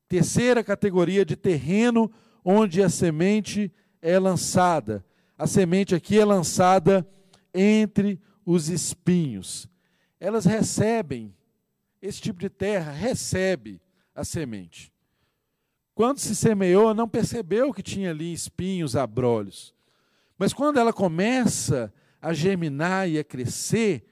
Terceira categoria de terreno onde a semente é lançada. A semente aqui é lançada entre os espinhos. Elas recebem, esse tipo de terra recebe a semente. Quando se semeou, não percebeu que tinha ali espinhos, abrolhos. Mas quando ela começa a germinar e a crescer,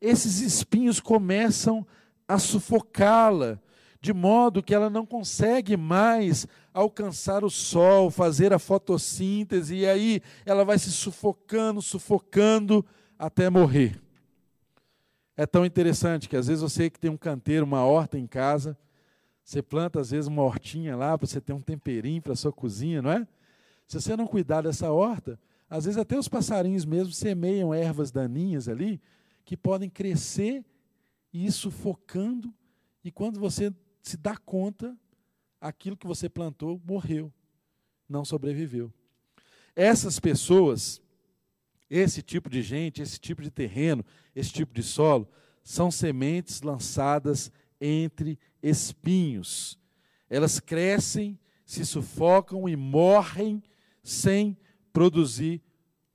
esses espinhos começam a sufocá-la, de modo que ela não consegue mais alcançar o sol, fazer a fotossíntese, e aí ela vai se sufocando, sufocando até morrer. É tão interessante que às vezes você que tem um canteiro, uma horta em casa, você planta, às vezes, uma hortinha lá para você ter um temperinho para sua cozinha, não é? Se você não cuidar dessa horta, às vezes até os passarinhos mesmo semeiam ervas daninhas ali, que podem crescer e ir sufocando, e quando você se dá conta, aquilo que você plantou morreu, não sobreviveu. Essas pessoas, esse tipo de gente, esse tipo de terreno, esse tipo de solo, são sementes lançadas entre espinhos. Elas crescem, se sufocam e morrem sem produzir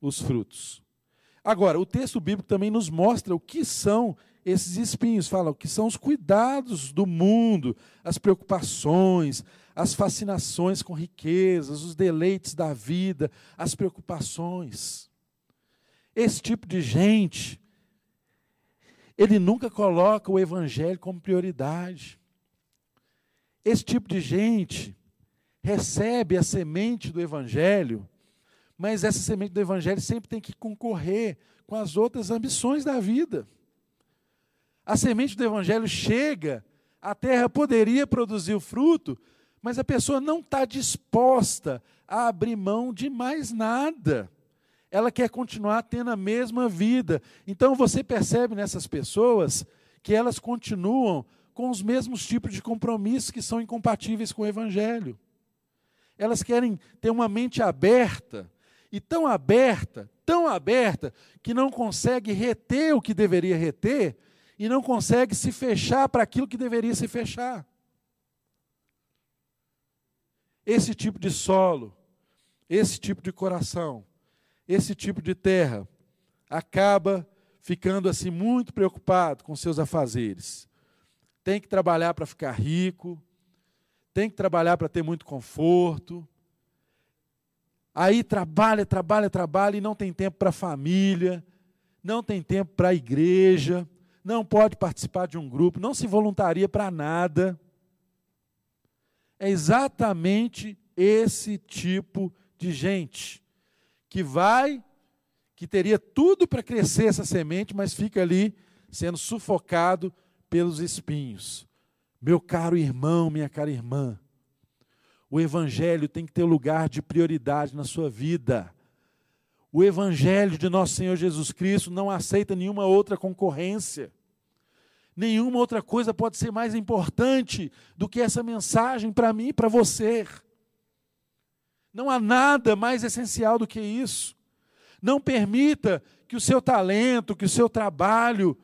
os frutos. Agora, o texto bíblico também nos mostra o que são esses espinhos. Fala que são os cuidados do mundo, as preocupações, as fascinações com riquezas, os deleites da vida, as preocupações. Esse tipo de gente, ele nunca coloca o evangelho como prioridade. Esse tipo de gente recebe a semente do evangelho, mas essa semente do evangelho sempre tem que concorrer com as outras ambições da vida. A semente do evangelho chega, a terra poderia produzir o fruto, mas a pessoa não está disposta a abrir mão de mais nada. Ela quer continuar tendo a mesma vida. Então você percebe nessas pessoas que elas continuam com os mesmos tipos de compromissos que são incompatíveis com o Evangelho. Elas querem ter uma mente aberta, e tão aberta, tão aberta, que não consegue reter o que deveria reter, e não consegue se fechar para aquilo que deveria se fechar. Esse tipo de solo, esse tipo de coração, esse tipo de terra, acaba ficando assim muito preocupado com seus afazeres. Tem que trabalhar para ficar rico, tem que trabalhar para ter muito conforto. Aí trabalha, trabalha, trabalha e não tem tempo para a família, não tem tempo para a igreja, não pode participar de um grupo, não se voluntaria para nada. É exatamente esse tipo de gente que vai, que teria tudo para crescer essa semente, mas fica ali sendo sufocado pelos espinhos. Meu caro irmão, minha cara irmã, o Evangelho tem que ter lugar de prioridade na sua vida. O Evangelho de nosso Senhor Jesus Cristo não aceita nenhuma outra concorrência. Nenhuma outra coisa pode ser mais importante do que essa mensagem para mim e para você. Não há nada mais essencial do que isso. Não permita que o seu talento, que o seu trabalho,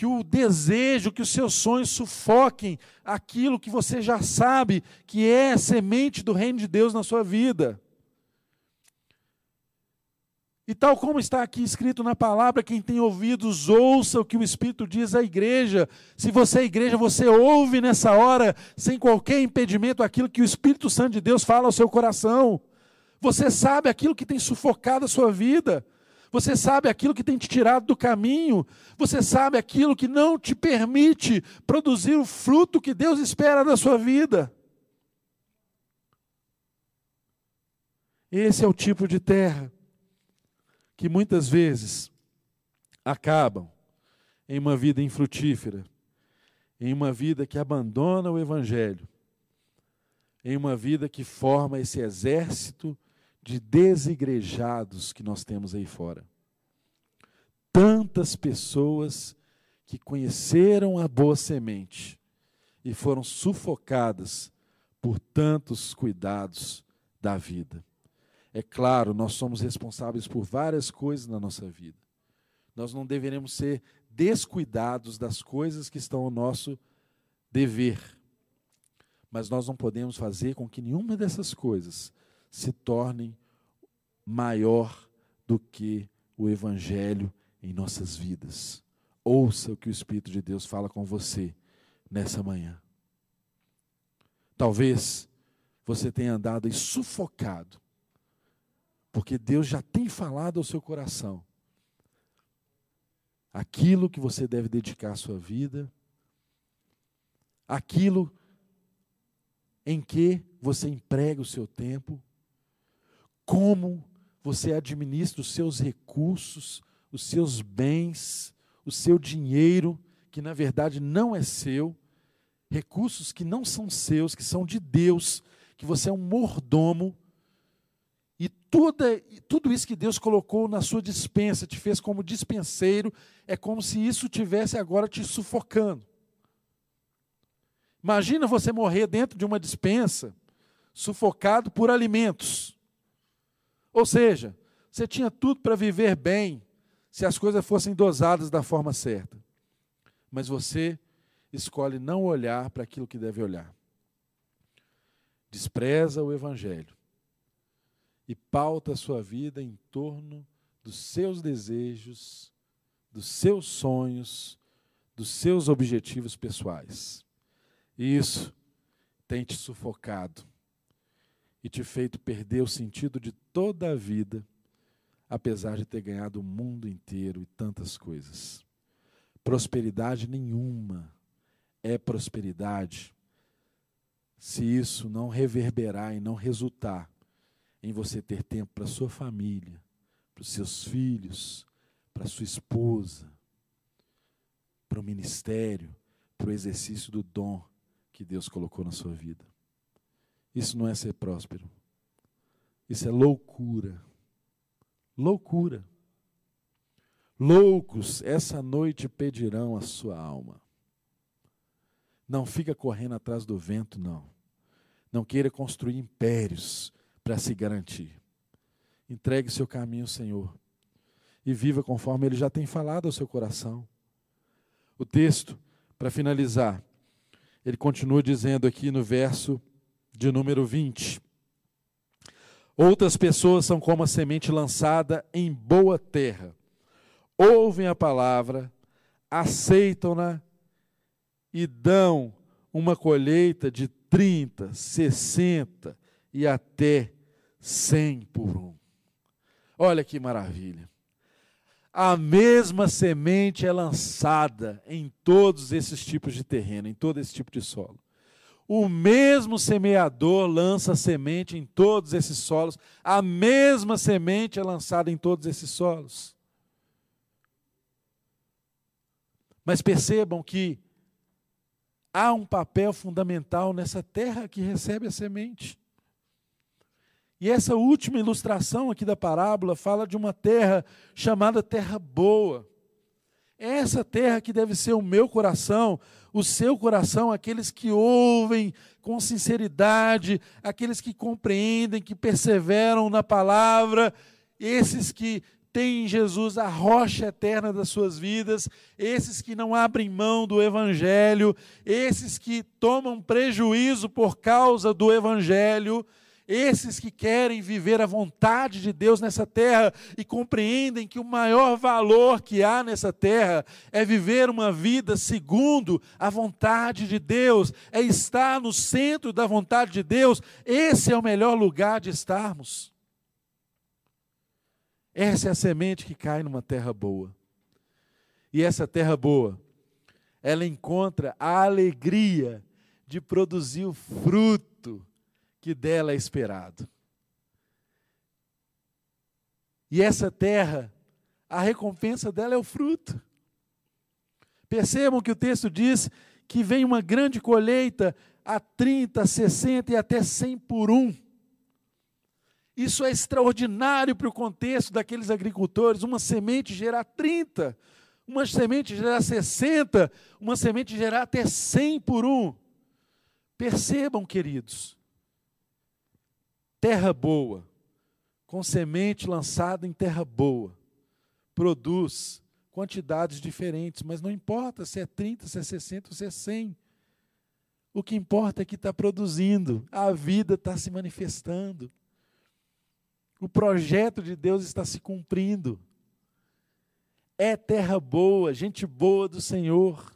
que o desejo, que os seus sonhos sufoquem aquilo que você já sabe que é semente do reino de Deus na sua vida. E tal como está aqui escrito na palavra, quem tem ouvidos, ouça o que o Espírito diz à igreja. Se você é igreja, você ouve nessa hora, sem qualquer impedimento, aquilo que o Espírito Santo de Deus fala ao seu coração. Você sabe aquilo que tem sufocado a sua vida. Você sabe aquilo que tem te tirado do caminho. Você sabe aquilo que não te permite produzir o fruto que Deus espera da sua vida. Esse é o tipo de terra que muitas vezes acabam em uma vida infrutífera, em uma vida que abandona o Evangelho, em uma vida que forma esse exército de desigrejados que nós temos aí fora. Tantas pessoas que conheceram a boa semente e foram sufocadas por tantos cuidados da vida. É claro, nós somos responsáveis por várias coisas na nossa vida. Nós não deveremos ser descuidados das coisas que estão ao nosso dever. Mas nós não podemos fazer com que nenhuma dessas coisas se tornem maior do que o Evangelho em nossas vidas. Ouça o que o Espírito de Deus fala com você nessa manhã. Talvez você tenha andado aí sufocado, porque Deus já tem falado ao seu coração aquilo que você deve dedicar à sua vida, aquilo em que você emprega o seu tempo, como você administra os seus recursos, os seus bens, o seu dinheiro, que na verdade não é seu, recursos que não são seus, que são de Deus, que você é um mordomo, e tudo, tudo isso que Deus colocou na sua dispensa, te fez como dispenseiro, é como se isso tivesse agora te sufocando. Imagina você morrer dentro de uma dispensa, sufocado por alimentos. Ou seja, você tinha tudo para viver bem se as coisas fossem dosadas da forma certa. Mas você escolhe não olhar para aquilo que deve olhar. Despreza o Evangelho e pauta a sua vida em torno dos seus desejos, dos seus sonhos, dos seus objetivos pessoais. E isso tem te sufocado e te feito perder o sentido de toda a vida, apesar de ter ganhado o mundo inteiro e tantas coisas. Prosperidade nenhuma é prosperidade se isso não reverberar e não resultar em você ter tempo para sua família, para os seus filhos, para sua esposa, para o ministério, para o exercício do dom que Deus colocou na sua vida. Isso não é ser próspero. Isso é loucura. Loucura. Loucos, essa noite pedirão a sua alma. Não fica correndo atrás do vento, não. Não queira construir impérios para se garantir. Entregue seu caminho Senhor e viva conforme Ele já tem falado ao seu coração. O texto, para finalizar, ele continua dizendo aqui no verso de número 20. Outras pessoas são como a semente lançada em boa terra. Ouvem a palavra, aceitam-na e dão uma colheita de 30, 60 e até 100 por um. Olha que maravilha. A mesma semente é lançada em todos esses tipos de terreno, em todo esse tipo de solo. O mesmo semeador lança semente em todos esses solos, a mesma semente é lançada em todos esses solos. Mas percebam que há um papel fundamental nessa terra que recebe a semente. E essa última ilustração aqui da parábola fala de uma terra chamada terra boa. É essa terra que deve ser o meu coração, o seu coração, aqueles que ouvem com sinceridade, aqueles que compreendem, que perseveram na palavra, esses que têm em Jesus a rocha eterna das suas vidas, esses que não abrem mão do Evangelho, esses que tomam prejuízo por causa do Evangelho, esses que querem viver a vontade de Deus nessa terra e compreendem que o maior valor que há nessa terra é viver uma vida segundo a vontade de Deus, é estar no centro da vontade de Deus, esse é o melhor lugar de estarmos. Essa é a semente que cai numa terra boa. E essa terra boa, ela encontra a alegria de produzir o fruto que dela é esperado. E essa terra, a recompensa dela é o fruto. Percebam que o texto diz que vem uma grande colheita a 30, 60 e até 100 por um. Isso é extraordinário para o contexto daqueles agricultores. Uma semente gerar 30, uma semente gerar 60, uma semente gerar até 100 por um. Percebam, queridos, terra boa, com semente lançada em terra boa, produz quantidades diferentes, mas não importa se é 30, se é 60 ou se é 100. O que importa é que está produzindo, a vida está se manifestando. O projeto de Deus está se cumprindo. É terra boa, gente boa do Senhor,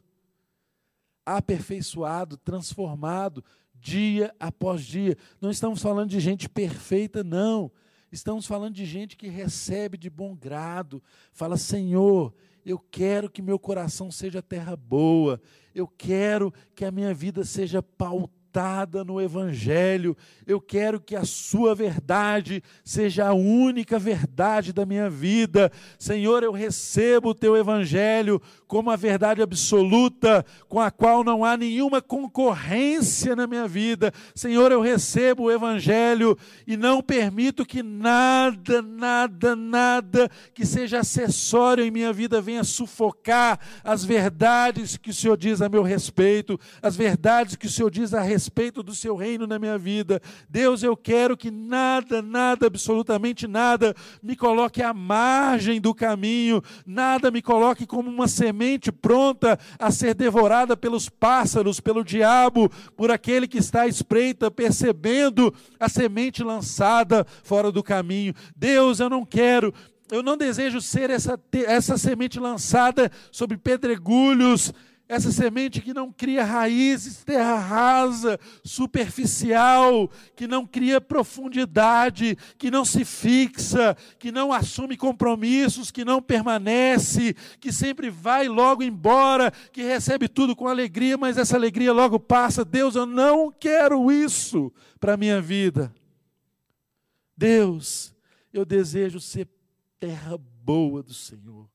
aperfeiçoado, transformado, dia após dia. Não estamos falando de gente perfeita, não. Estamos falando de gente que recebe de bom grado, fala: Senhor, eu quero que meu coração seja terra boa, eu quero que a minha vida seja pautada pautada no Evangelho. Eu quero que a Sua verdade seja a única verdade da minha vida. Senhor, eu recebo o Teu Evangelho como a verdade absoluta, com a qual não há nenhuma concorrência na minha vida. Senhor, eu recebo o Evangelho e não permito que nada, nada, nada que seja acessório em minha vida venha sufocar as verdades que o Senhor diz a meu respeito, as verdades que o Senhor diz a respeito respeito do seu reino na minha vida. Deus, eu quero que nada, nada, absolutamente nada, me coloque à margem do caminho, nada me coloque como uma semente pronta a ser devorada pelos pássaros, pelo diabo, por aquele que está à espreita, percebendo a semente lançada fora do caminho. Deus, eu não quero eu não desejo ser essa, essa semente lançada sobre pedregulhos essa semente que não cria raízes, terra rasa, superficial, que não cria profundidade, que não se fixa, que não assume compromissos, que não permanece, que sempre vai logo embora, que recebe tudo com alegria, mas essa alegria logo passa. Deus, eu não quero isso para a minha vida. Deus, eu desejo ser terra boa do Senhor.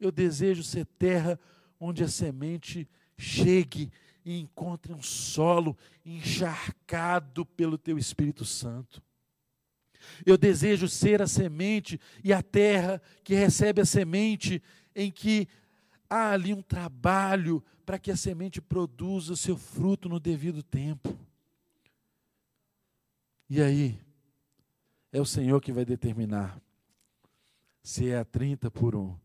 Eu desejo ser terra onde a semente chegue e encontre um solo encharcado pelo teu Espírito Santo. Eu desejo ser a semente e a terra que recebe a semente, em que há ali um trabalho para que a semente produza o seu fruto no devido tempo. E aí, é o Senhor que vai determinar se é a 30 por um,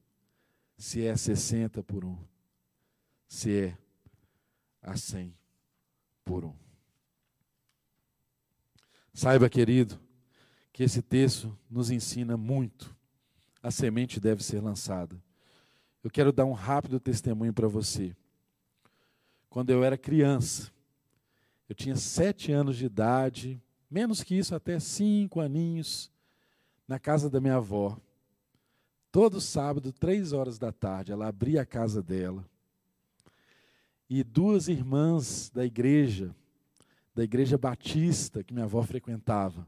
se é a 60 por um se é a cem por um. Saiba, querido, que esse texto nos ensina muito. A semente deve ser lançada. Eu quero dar um rápido testemunho para você. Quando eu era criança, eu tinha sete anos de idade, menos que isso, até cinco aninhos, na casa da minha avó. Todo sábado, três horas da tarde, ela abria a casa dela e duas irmãs da igreja, da igreja batista que minha avó frequentava.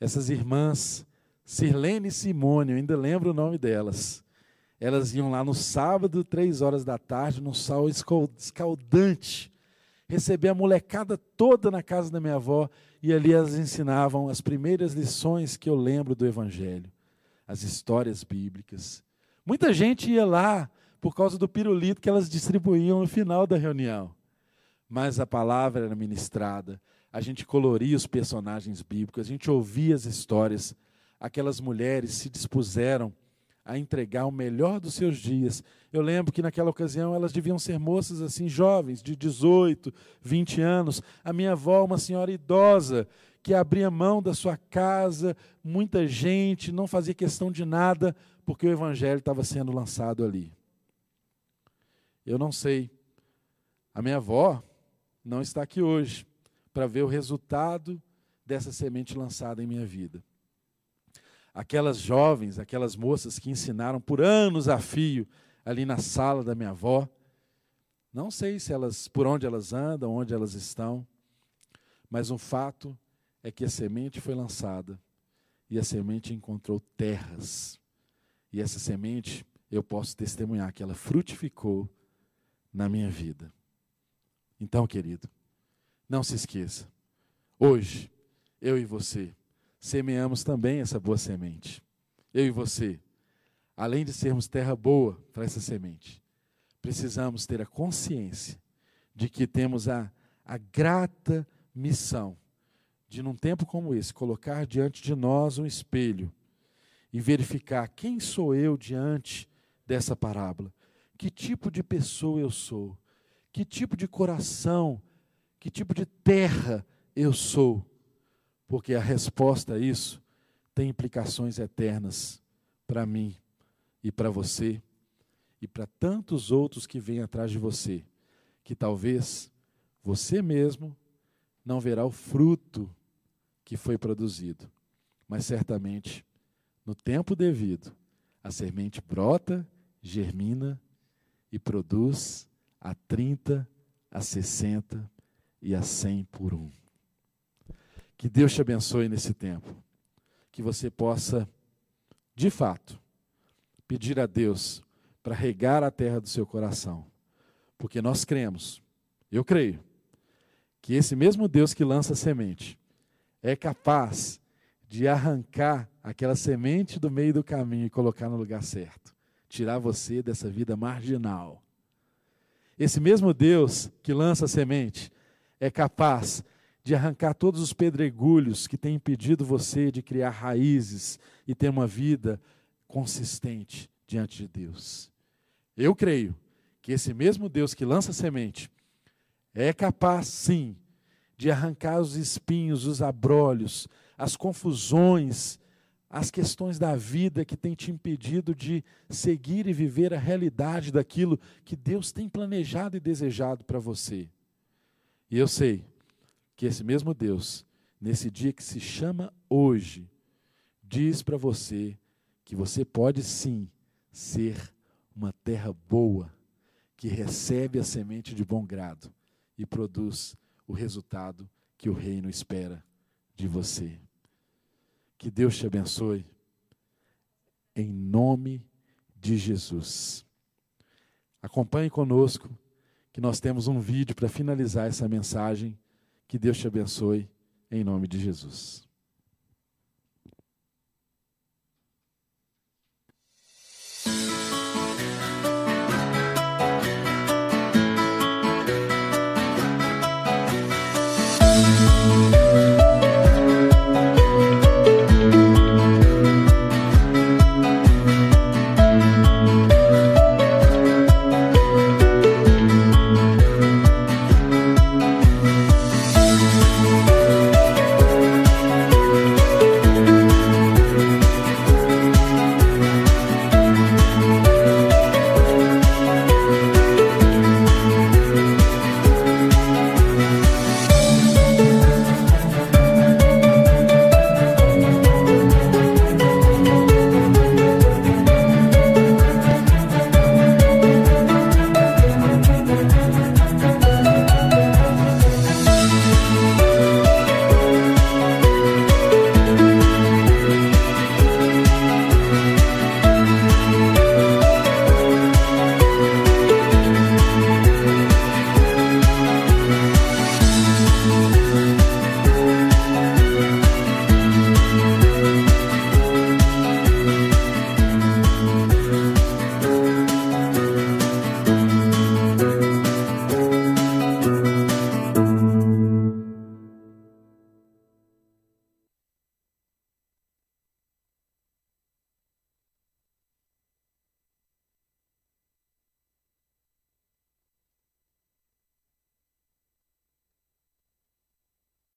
Essas irmãs, Sirlene e Simone, eu ainda lembro o nome delas. Elas iam lá no sábado, três horas da tarde, num sol escaldante, receber a molecada toda na casa da minha avó e ali elas ensinavam as primeiras lições que eu lembro do Evangelho, as histórias bíblicas. Muita gente ia lá por causa do pirulito que elas distribuíam no final da reunião. Mas a palavra era ministrada, a gente coloria os personagens bíblicos, a gente ouvia as histórias. Aquelas mulheres se dispuseram a entregar o melhor dos seus dias. Eu lembro que naquela ocasião elas deviam ser moças assim jovens, de 18, 20 anos. A minha avó, uma senhora idosa, que abria mão da sua casa, muita gente, não fazia questão de nada, porque o evangelho estava sendo lançado ali. Eu não sei. A minha avó não está aqui hoje para ver o resultado dessa semente lançada em minha vida. Aquelas jovens, aquelas moças que ensinaram por anos a fio ali na sala da minha avó, não sei se elas por onde elas andam, onde elas estão, mas um fato é que a semente foi lançada e a semente encontrou terras. E essa semente, eu posso testemunhar que ela frutificou na minha vida. Então, querido, não se esqueça. Hoje, eu e você semeamos também essa boa semente. Eu e você, além de sermos terra boa para essa semente, precisamos ter a consciência de que temos a, a grata missão de, num tempo como esse, colocar diante de nós um espelho e verificar quem sou eu diante dessa parábola que tipo de pessoa eu sou, que tipo de coração, que tipo de terra eu sou, porque a resposta a isso tem implicações eternas para mim e para você e para tantos outros que vêm atrás de você, que talvez você mesmo não verá o fruto que foi produzido, mas certamente no tempo devido a semente brota, germina e produz a 30, a 60 e a 100 por um. Que Deus te abençoe nesse tempo. Que você possa, de fato, pedir a Deus para regar a terra do seu coração. Porque nós cremos, eu creio, que esse mesmo Deus que lança a semente é capaz de arrancar aquela semente do meio do caminho e colocar no lugar certo tirar você dessa vida marginal. Esse mesmo Deus que lança a semente é capaz de arrancar todos os pedregulhos que têm impedido você de criar raízes e ter uma vida consistente diante de Deus. Eu creio que esse mesmo Deus que lança a semente é capaz, sim, de arrancar os espinhos, os abrolhos, as confusões, as questões da vida que têm te impedido de seguir e viver a realidade daquilo que Deus tem planejado e desejado para você. E eu sei que esse mesmo Deus, nesse dia que se chama hoje, diz para você que você pode sim ser uma terra boa, que recebe a semente de bom grado e produz o resultado que o reino espera de você. Que Deus te abençoe. Em nome de Jesus. Acompanhe conosco, que nós temos um vídeo para finalizar essa mensagem. Que Deus te abençoe, em nome de Jesus.